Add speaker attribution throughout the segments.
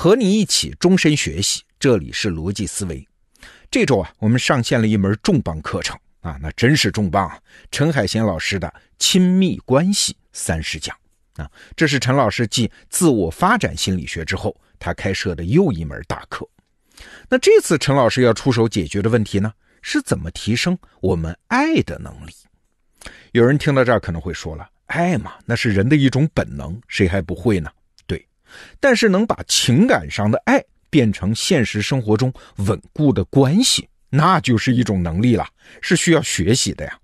Speaker 1: 和你一起终身学习，这里是逻辑思维。这周啊，我们上线了一门重磅课程啊，那真是重磅啊！陈海贤老师的亲密关系三十讲啊，这是陈老师继自我发展心理学之后，他开设的又一门大课。那这次陈老师要出手解决的问题呢，是怎么提升我们爱的能力？有人听到这儿可能会说了，爱嘛，那是人的一种本能，谁还不会呢？但是能把情感上的爱变成现实生活中稳固的关系，那就是一种能力了，是需要学习的呀。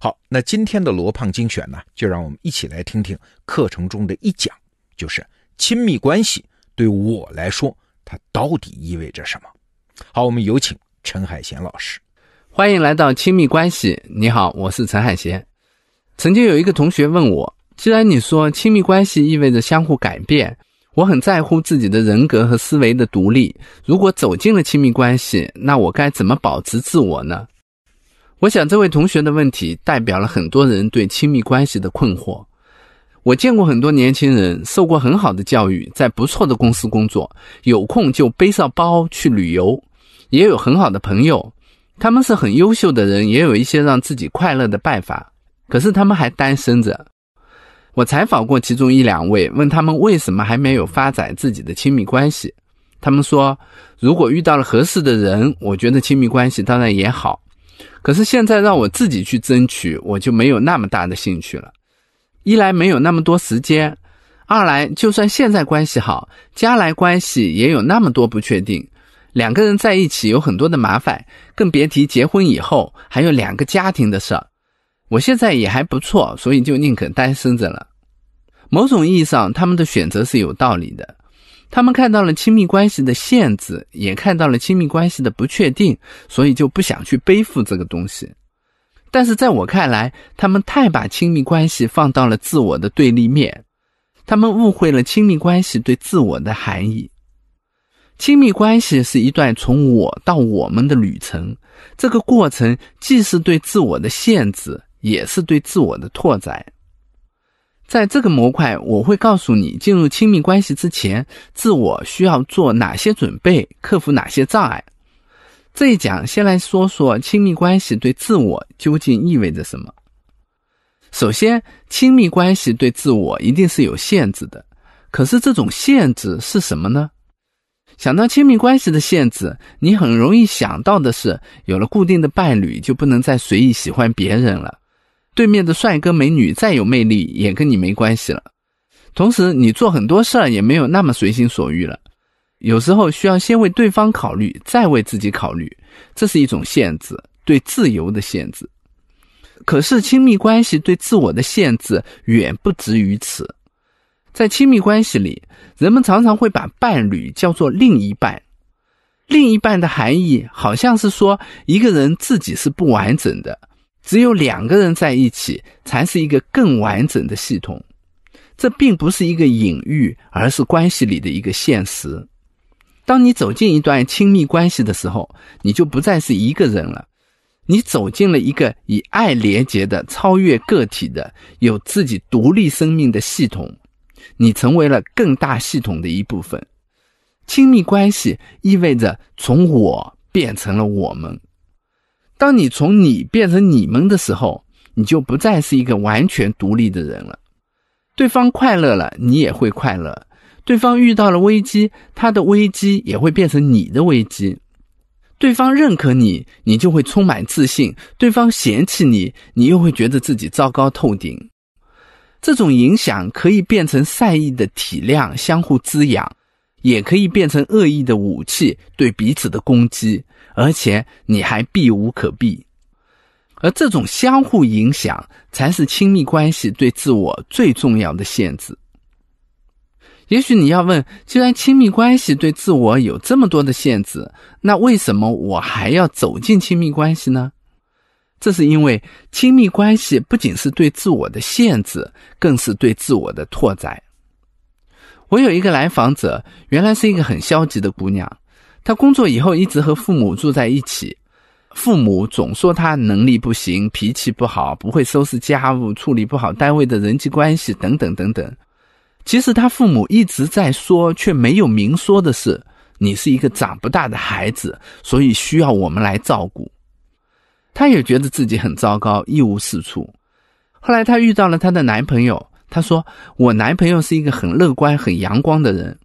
Speaker 1: 好，那今天的罗胖精选呢，就让我们一起来听听课程中的一讲，就是亲密关系对我来说，它到底意味着什么？好，我们有请陈海贤老师。
Speaker 2: 欢迎来到亲密关系。你好，我是陈海贤。曾经有一个同学问我。既然你说亲密关系意味着相互改变，我很在乎自己的人格和思维的独立。如果走进了亲密关系，那我该怎么保持自我呢？我想这位同学的问题代表了很多人对亲密关系的困惑。我见过很多年轻人受过很好的教育，在不错的公司工作，有空就背上包去旅游，也有很好的朋友，他们是很优秀的人，也有一些让自己快乐的办法，可是他们还单身着。我采访过其中一两位，问他们为什么还没有发展自己的亲密关系。他们说，如果遇到了合适的人，我觉得亲密关系当然也好。可是现在让我自己去争取，我就没有那么大的兴趣了。一来没有那么多时间，二来就算现在关系好，将来关系也有那么多不确定。两个人在一起有很多的麻烦，更别提结婚以后还有两个家庭的事儿。我现在也还不错，所以就宁可单身着了。某种意义上，他们的选择是有道理的。他们看到了亲密关系的限制，也看到了亲密关系的不确定，所以就不想去背负这个东西。但是在我看来，他们太把亲密关系放到了自我的对立面，他们误会了亲密关系对自我的含义。亲密关系是一段从我到我们的旅程，这个过程既是对自我的限制。也是对自我的拓展。在这个模块，我会告诉你，进入亲密关系之前，自我需要做哪些准备，克服哪些障碍。这一讲先来说说亲密关系对自我究竟意味着什么。首先，亲密关系对自我一定是有限制的。可是这种限制是什么呢？想到亲密关系的限制，你很容易想到的是，有了固定的伴侣，就不能再随意喜欢别人了。对面的帅哥美女再有魅力，也跟你没关系了。同时，你做很多事儿也没有那么随心所欲了。有时候需要先为对方考虑，再为自己考虑，这是一种限制，对自由的限制。可是，亲密关系对自我的限制远不止于此。在亲密关系里，人们常常会把伴侣叫做另一半。另一半的含义，好像是说一个人自己是不完整的。只有两个人在一起，才是一个更完整的系统。这并不是一个隐喻，而是关系里的一个现实。当你走进一段亲密关系的时候，你就不再是一个人了，你走进了一个以爱连结的、超越个体的、有自己独立生命的系统。你成为了更大系统的一部分。亲密关系意味着从我变成了我们。当你从你变成你们的时候，你就不再是一个完全独立的人了。对方快乐了，你也会快乐；对方遇到了危机，他的危机也会变成你的危机。对方认可你，你就会充满自信；对方嫌弃你，你又会觉得自己糟糕透顶。这种影响可以变成善意的体谅，相互滋养。也可以变成恶意的武器，对彼此的攻击，而且你还避无可避。而这种相互影响，才是亲密关系对自我最重要的限制。也许你要问：既然亲密关系对自我有这么多的限制，那为什么我还要走进亲密关系呢？这是因为亲密关系不仅是对自我的限制，更是对自我的拓展。我有一个来访者，原来是一个很消极的姑娘。她工作以后一直和父母住在一起，父母总说她能力不行、脾气不好、不会收拾家务、处理不好单位的人际关系等等等等。其实他父母一直在说却没有明说的是，你是一个长不大的孩子，所以需要我们来照顾。她也觉得自己很糟糕，一无是处。后来她遇到了她的男朋友，她说：“我男朋友是一个很乐观、很阳光的人，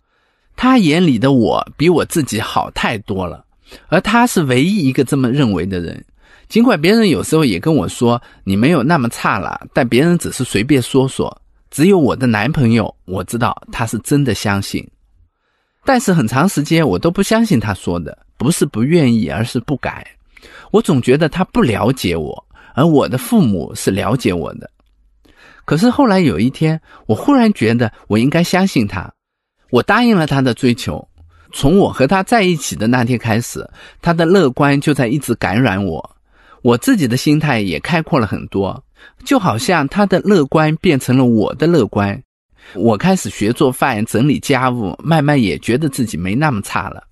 Speaker 2: 他眼里的我比我自己好太多了，而他是唯一一个这么认为的人。尽管别人有时候也跟我说你没有那么差了，但别人只是随便说说。”只有我的男朋友，我知道他是真的相信，但是很长时间我都不相信他说的，不是不愿意，而是不改。我总觉得他不了解我，而我的父母是了解我的。可是后来有一天，我忽然觉得我应该相信他，我答应了他的追求。从我和他在一起的那天开始，他的乐观就在一直感染我，我自己的心态也开阔了很多。就好像他的乐观变成了我的乐观，我开始学做饭、整理家务，慢慢也觉得自己没那么差了。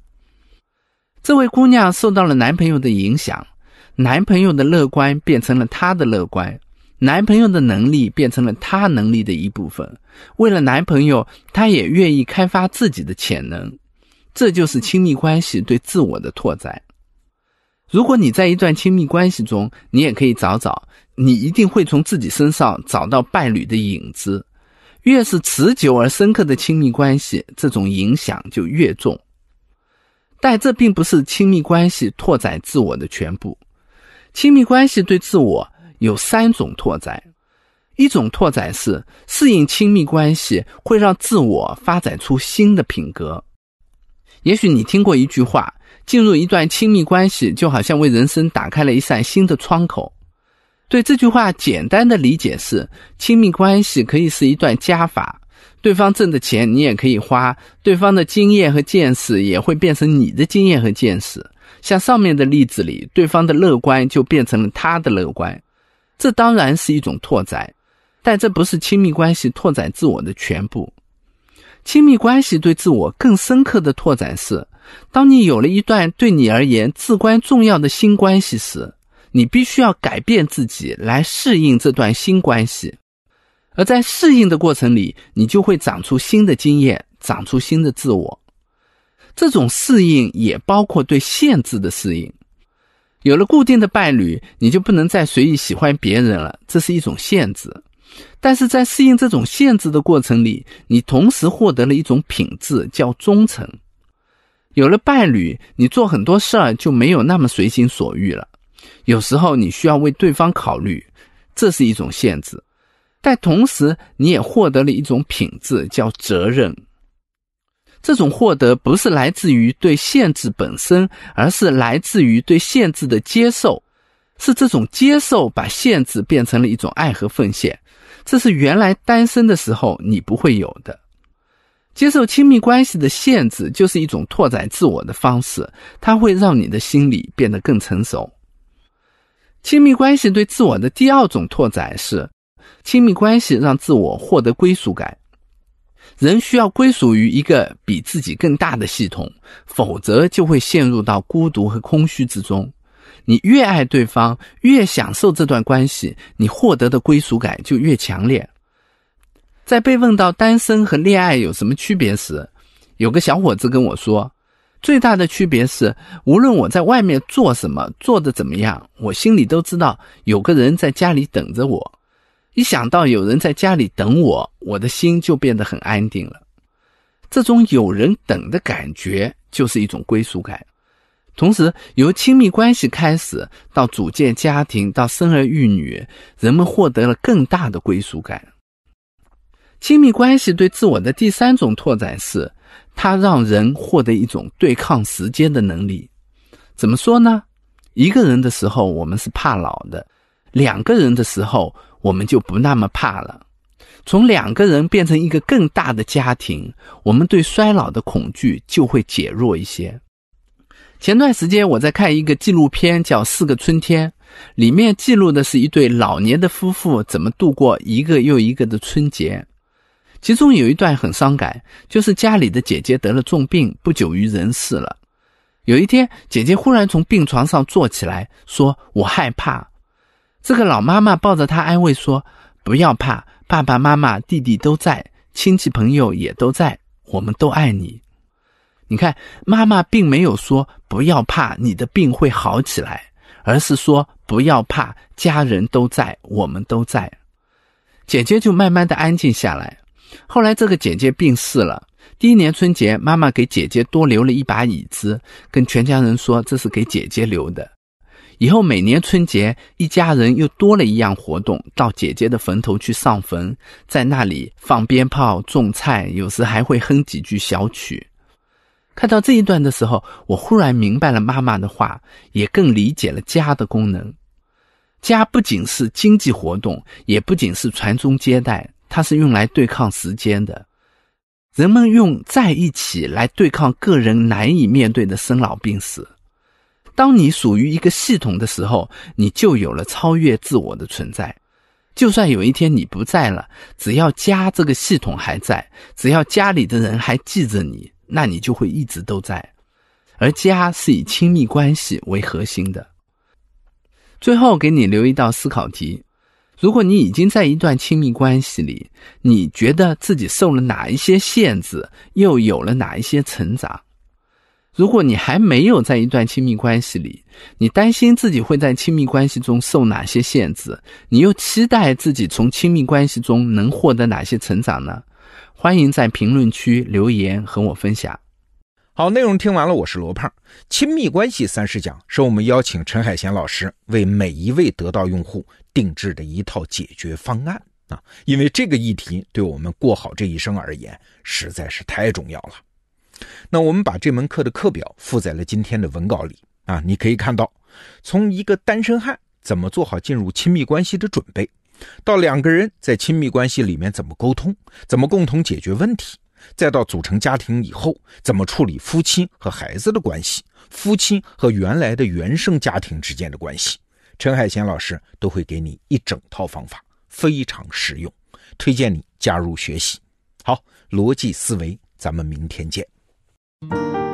Speaker 2: 这位姑娘受到了男朋友的影响，男朋友的乐观变成了她的乐观，男朋友的能力变成了她能力的一部分。为了男朋友，她也愿意开发自己的潜能，这就是亲密关系对自我的拓展。如果你在一段亲密关系中，你也可以找找。你一定会从自己身上找到伴侣的影子，越是持久而深刻的亲密关系，这种影响就越重。但这并不是亲密关系拓展自我的全部。亲密关系对自我有三种拓展：一种拓展是适应亲密关系会让自我发展出新的品格。也许你听过一句话：进入一段亲密关系，就好像为人生打开了一扇新的窗口。对这句话简单的理解是：亲密关系可以是一段加法，对方挣的钱你也可以花，对方的经验和见识也会变成你的经验和见识。像上面的例子里，对方的乐观就变成了他的乐观，这当然是一种拓展，但这不是亲密关系拓展自我的全部。亲密关系对自我更深刻的拓展是：当你有了一段对你而言至关重要的新关系时。你必须要改变自己来适应这段新关系，而在适应的过程里，你就会长出新的经验，长出新的自我。这种适应也包括对限制的适应。有了固定的伴侣，你就不能再随意喜欢别人了，这是一种限制。但是在适应这种限制的过程里，你同时获得了一种品质，叫忠诚。有了伴侣，你做很多事儿就没有那么随心所欲了。有时候你需要为对方考虑，这是一种限制，但同时你也获得了一种品质，叫责任。这种获得不是来自于对限制本身，而是来自于对限制的接受。是这种接受把限制变成了一种爱和奉献，这是原来单身的时候你不会有的。接受亲密关系的限制，就是一种拓展自我的方式，它会让你的心理变得更成熟。亲密关系对自我的第二种拓展是，亲密关系让自我获得归属感。人需要归属于一个比自己更大的系统，否则就会陷入到孤独和空虚之中。你越爱对方，越享受这段关系，你获得的归属感就越强烈。在被问到单身和恋爱有什么区别时，有个小伙子跟我说。最大的区别是，无论我在外面做什么，做的怎么样，我心里都知道有个人在家里等着我。一想到有人在家里等我，我的心就变得很安定了。这种有人等的感觉，就是一种归属感。同时，由亲密关系开始，到组建家庭，到生儿育女，人们获得了更大的归属感。亲密关系对自我的第三种拓展是。它让人获得一种对抗时间的能力。怎么说呢？一个人的时候，我们是怕老的；两个人的时候，我们就不那么怕了。从两个人变成一个更大的家庭，我们对衰老的恐惧就会减弱一些。前段时间我在看一个纪录片，叫《四个春天》，里面记录的是一对老年的夫妇怎么度过一个又一个的春节。其中有一段很伤感，就是家里的姐姐得了重病，不久于人世了。有一天，姐姐忽然从病床上坐起来，说：“我害怕。”这个老妈妈抱着她安慰说：“不要怕，爸爸妈妈、弟弟都在，亲戚朋友也都在，我们都爱你。你看，妈妈并没有说不要怕，你的病会好起来，而是说不要怕，家人都在，我们都在。姐姐就慢慢的安静下来。后来这个姐姐病逝了，第一年春节，妈妈给姐姐多留了一把椅子，跟全家人说这是给姐姐留的。以后每年春节，一家人又多了一样活动，到姐姐的坟头去上坟，在那里放鞭炮、种菜，有时还会哼几句小曲。看到这一段的时候，我忽然明白了妈妈的话，也更理解了家的功能。家不仅是经济活动，也不仅是传宗接代，它是用来对抗时间的。人们用在一起来对抗个人难以面对的生老病死。当你属于一个系统的时候，你就有了超越自我的存在。就算有一天你不在了，只要家这个系统还在，只要家里的人还记着你，那你就会一直都在。而家是以亲密关系为核心的。最后给你留一道思考题：如果你已经在一段亲密关系里，你觉得自己受了哪一些限制，又有了哪一些成长？如果你还没有在一段亲密关系里，你担心自己会在亲密关系中受哪些限制？你又期待自己从亲密关系中能获得哪些成长呢？欢迎在评论区留言和我分享。
Speaker 1: 好，内容听完了，我是罗胖。亲密关系三十讲是我们邀请陈海贤老师为每一位得到用户定制的一套解决方案啊，因为这个议题对我们过好这一生而言实在是太重要了。那我们把这门课的课表附在了今天的文稿里啊，你可以看到，从一个单身汉怎么做好进入亲密关系的准备，到两个人在亲密关系里面怎么沟通，怎么共同解决问题，再到组成家庭以后怎么处理夫妻和孩子的关系，夫妻和原来的原生家庭之间的关系，陈海贤老师都会给你一整套方法，非常实用，推荐你加入学习。好，逻辑思维，咱们明天见。Thank you.